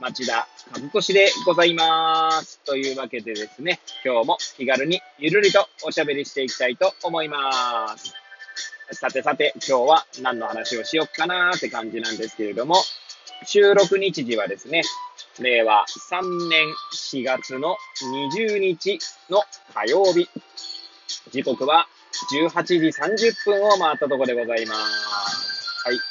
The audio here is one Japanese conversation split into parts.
町田和俊でございます。というわけでですね、今日も気軽にゆるりとおしゃべりしていきたいと思います。さてさて、今日は何の話をしよっかなーって感じなんですけれども、収録日時はですね、令和3年4月の20日の火曜日。時刻は18時30分を回ったところでございます。はい。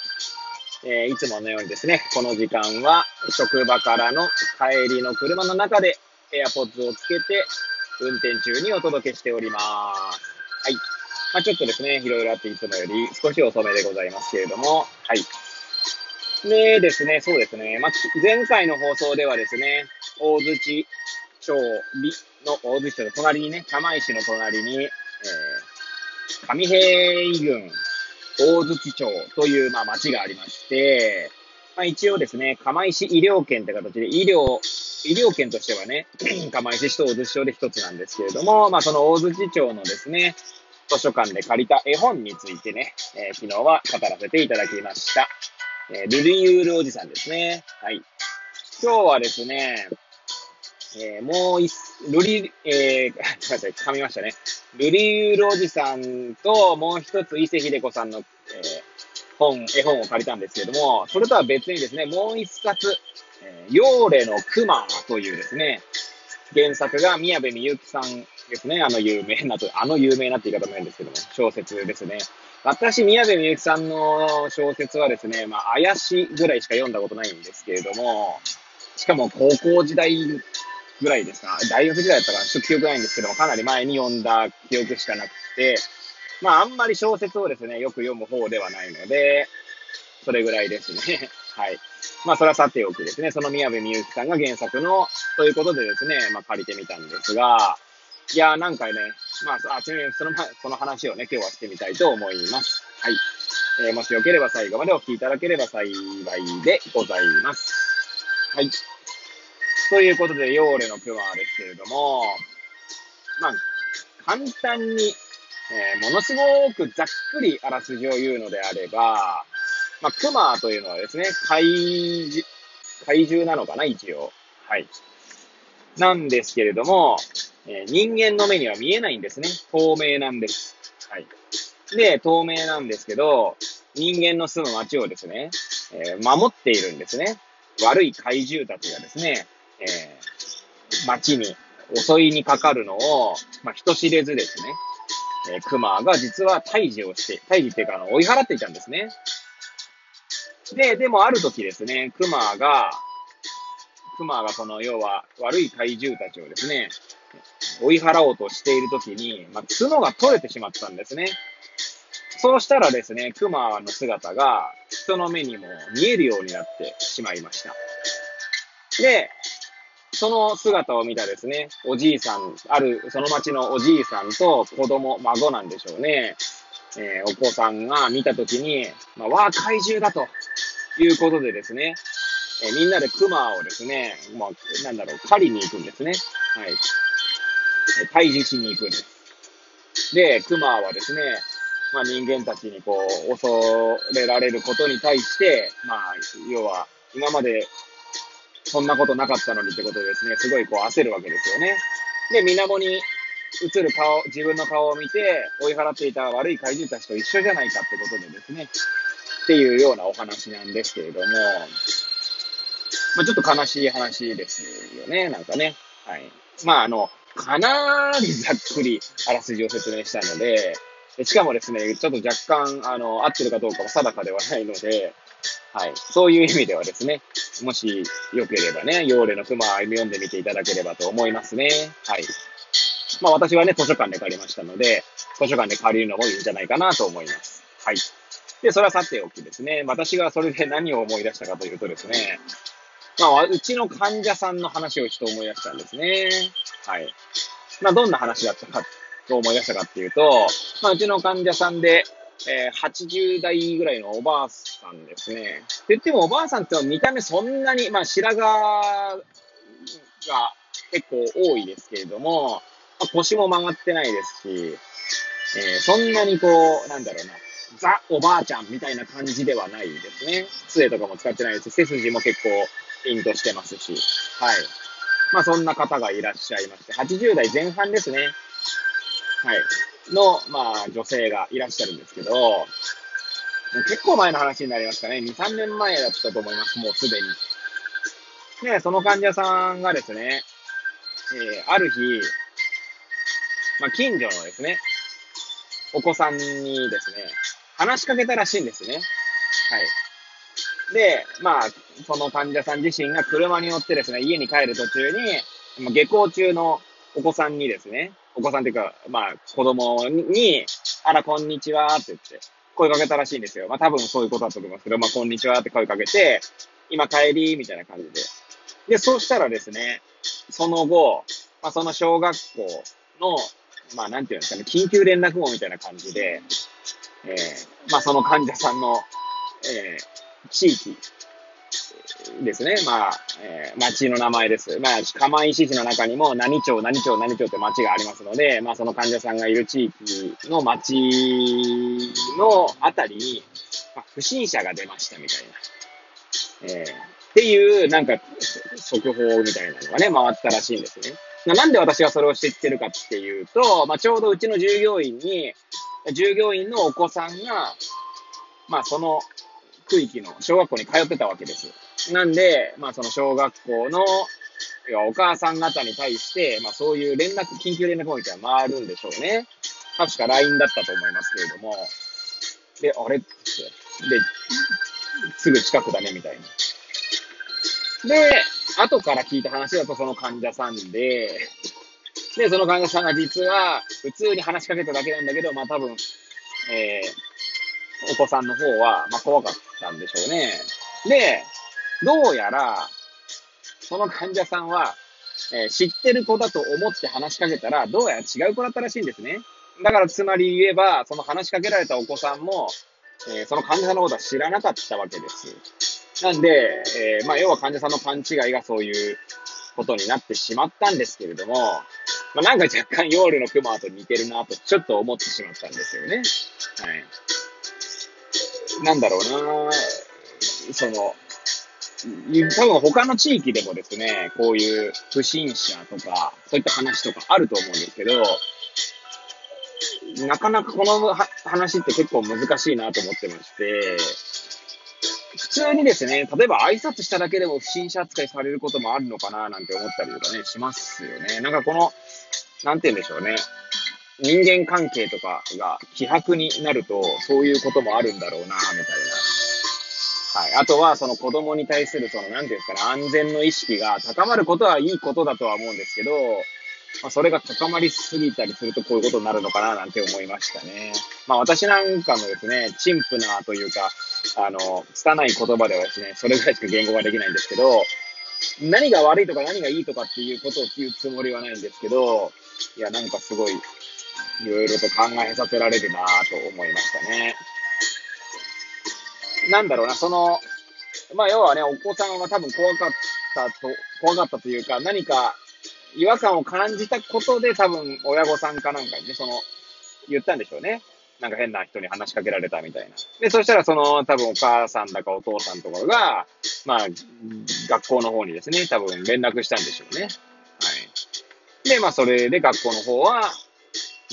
えー、いつものようにですね、この時間は職場からの帰りの車の中で AirPods をつけて運転中にお届けしております。はい。まあ、ちょっとですね、いろいろあっていつもより少し遅めでございますけれども、はい。でですね、そうですね、まあ、前回の放送ではですね、大槌町の大槌町の隣にね、釜石の隣に、えー、上平郡大槌町という、まあ、町がありまして、まあ、一応ですね、釜石医療圏って形で、医療、医療圏としてはね、釜石市と大槌町で一つなんですけれども、まあ、その大槌町のですね、図書館で借りた絵本についてね、えー、昨日は語らせていただきました。えー、ルリユールおじさんですね。はい。今日はですね、えー、もう一、ルリ、えー、すみません、噛みましたね。ルリールおじさんと、もう一つ伊勢秀子さんの、えー、本、絵本を借りたんですけれども、それとは別にですね、もう一冊、えー、ヨーレのクマというですね、原作が宮部みゆきさんですね、あの有名なと、あの有名なって言い方もないんですけども、小説ですね。私、宮部みゆきさんの小説はですね、まあ、怪しいぐらいしか読んだことないんですけれども、しかも高校時代ぐらいですか。大学時代だったから、ちょっと記憶ないんですけども、かなり前に読んだ記憶しかなくて、まあ、あんまり小説をですね、よく読む方ではないので、それぐらいですね。はい。まあ、それはさておきですね、その宮部みゆきさんが原作の、ということでですね、まあ、借りてみたんですが、いやー、なんかね、まあ、あ、ちなみにその、その話をね、今日はしてみたいと思います。はい。えー、もしよければ最後までお聞きいただければ幸いでございます。はい。ということで、ヨーレのクマですけれども、まあ、簡単に、えー、ものすごくざっくりあらすじを言うのであれば、まあ、クマというのはですね、怪獣、怪獣なのかな、一応。はい。なんですけれども、えー、人間の目には見えないんですね。透明なんです。はい。で、透明なんですけど、人間の住む街をですね、えー、守っているんですね。悪い怪獣たちがですね、えー、街に襲いにかかるのを、まあ、人知れずですね、えー、熊が実は退治をして、退治っていうか、あの、追い払っていたんですね。で、でもある時ですね、熊が、熊がこの、要は、悪い怪獣たちをですね、追い払おうとしている時に、まあ、角が取れてしまったんですね。そうしたらですね、熊の姿が人の目にも見えるようになってしまいました。で、その姿を見たですね、おじいさん、ある、その町のおじいさんと子供、孫なんでしょうね。えー、お子さんが見たときに、まあ、わあ、怪獣だということでですね、えー、みんなで熊をですね、まあ、なんだろう、狩りに行くんですね。はい。退治しに行くんです。で、熊はですね、まあ人間たちにこう、恐れられることに対して、まあ、要は、今までそんなことなかったのにってことですね、すごいこう焦るわけですよね。で、水面に映る顔、自分の顔を見て、追い払っていた悪い怪獣たちと一緒じゃないかってことでですね、っていうようなお話なんですけれども、まあ、ちょっと悲しい話ですよね、なんかね。はい。まあ、あの、かなりざっくりあらすじを説明したので、しかもですね、ちょっと若干、あの、合ってるかどうかは定かではないので、はい。そういう意味ではですね、もしよければね、ヨーレの熊歩み読んでみていただければと思いますね。はい。まあ私はね、図書館で借りましたので、図書館で借りるのもいいんじゃないかなと思います。はい。で、それはさておきですね、私がそれで何を思い出したかというとですね、まあ、うちの患者さんの話をちょっと思い出したんですね。はい。まあ、どんな話だったかと思い出したかっていうと、まあ、うちの患者さんで、えー、80代ぐらいのおばあさんですね。って言ってもおばあさんって見た目そんなに、まあ白髪が結構多いですけれども、まあ、腰も曲がってないですし、えー、そんなにこう、なんだろうな、ザ・おばあちゃんみたいな感じではないですね。杖とかも使ってないですし、背筋も結構ピンとしてますし、はい。まあそんな方がいらっしゃいまして、80代前半ですね。はい。の、まあ、女性がいらっしゃるんですけど、結構前の話になりますかね。2、3年前だったと思います、もうすでに。で、その患者さんがですね、えー、ある日、まあ、近所のですね、お子さんにですね、話しかけたらしいんですね。はい。で、まあ、その患者さん自身が車に乗ってですね、家に帰る途中に、下校中のお子さんにですね、お子さんっていうか、まあ、子供に、あら、こんにちはって言って、声かけたらしいんですよ。まあ、多分そういうことだと思いますけど、まあ、こんにちはって声かけて、今帰りみたいな感じで。で、そうしたらですね、その後、まあ、その小学校の、まあ、なんていうんですかね、緊急連絡網みたいな感じで、えー、まあ、その患者さんの、えー、地域ですね。まあ、えー、町の名前です。まあ、釜石市の中にも何町、何町、何町って町がありますので、まあ、その患者さんがいる地域の町のあたりに、まあ、不審者が出ましたみたいな。えー、っていう、なんか、速報みたいなのがね、回ったらしいんですね。なんで私がそれを知ってるかっていうと、まあ、ちょうどうちの従業員に、従業員のお子さんが、まあ、その区域の小学校に通ってたわけです。なんで、まあその小学校の、お母さん方に対して、まあそういう連絡、緊急連絡みたいな回るんでしょうね。確か LINE だったと思いますけれども、で、あれって、で、すぐ近くだね、みたいな。で、後から聞いた話だとその患者さんで、で、その患者さんが実は、普通に話しかけただけなんだけど、まあ多分、えー、お子さんの方は、まあ怖かったんでしょうね。で、どうやら、その患者さんは、えー、知ってる子だと思って話しかけたら、どうやら違う子だったらしいんですね。だからつまり言えば、その話しかけられたお子さんも、えー、その患者さんのことは知らなかったわけです。なんで、えー、まあ、要は患者さんの勘違いがそういうことになってしまったんですけれども、まあ、なんか若干夜のクマと似てるなとちょっと思ってしまったんですよね。はい。なんだろうなその、多分他の地域でもですね、こういう不審者とか、そういった話とかあると思うんですけど、なかなかこの話って結構難しいなと思ってまして、普通にですね、例えば挨拶しただけでも不審者扱いされることもあるのかななんて思ったりとかね、しますよね。なんかこの、なんて言うんでしょうね。人間関係とかが希薄になると、そういうこともあるんだろうな、みたいな。はい。あとは、その子供に対する、その、なんていうんですかね、安全の意識が高まることはいいことだとは思うんですけど、まあ、それが高まりすぎたりするとこういうことになるのかななんて思いましたね。まあ私なんかのですね、陳腐なというか、あの、拙い言葉ではですね、それぐらいしか言語ができないんですけど、何が悪いとか何がいいとかっていうことを言うつもりはないんですけど、いや、なんかすごい、いろいろと考えさせられるなと思いましたね。なんだろうな、その、まあ要はね、お子さんは多分怖かったと、怖かったというか、何か違和感を感じたことで多分親御さんかなんかにね、その、言ったんでしょうね。なんか変な人に話しかけられたみたいな。で、そしたらその多分お母さんだかお父さんとかが、まあ、学校の方にですね、多分連絡したんでしょうね。はい。で、まあそれで学校の方は、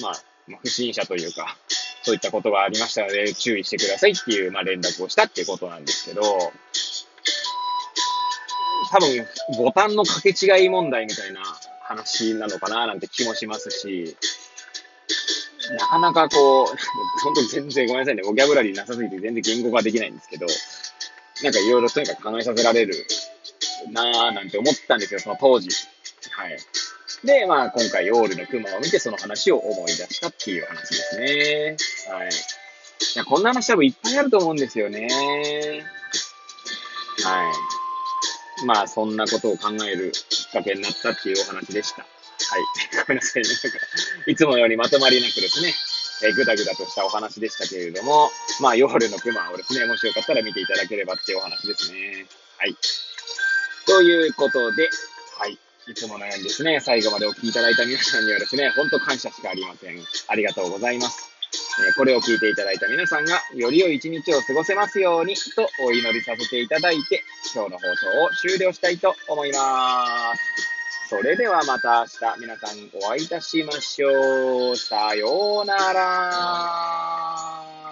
まあ、不審者というか、そういったことがありましたので、注意してくださいっていう、まあ、連絡をしたっていうことなんですけど、多分、ボタンの掛け違い問題みたいな話なのかななんて気もしますし、なかなかこう、本当全然ごめんなさいね、ボキャブラリーなさすぎて全然言語化できないんですけど、なんかいろいろとにかく考えさせられるなぁなんて思ったんですよ、その当時。はい。で、まあ、今回、オールの熊を見て、その話を思い出したっていう話ですね。はい。いや、こんな話多分いっぱいあると思うんですよね。はい。まあ、そんなことを考えるきっかけになったっていうお話でした。はい。ごめんなさいね。なんか、いつもよりまとまりなくですね、え、ぐだぐだとしたお話でしたけれども、まあ、夜のクマをですね、もしよかったら見ていただければっていうお話ですね。はい。ということで、はい。いつものようにですね、最後までお聞きいただいた皆さんにはですね、ほんと感謝しかありません。ありがとうございます。えこれを聞いていただいた皆さんが、より良い一日を過ごせますように、とお祈りさせていただいて、今日の放送を終了したいと思います。それではまた明日皆さんお会いいたしましょう。さようなら。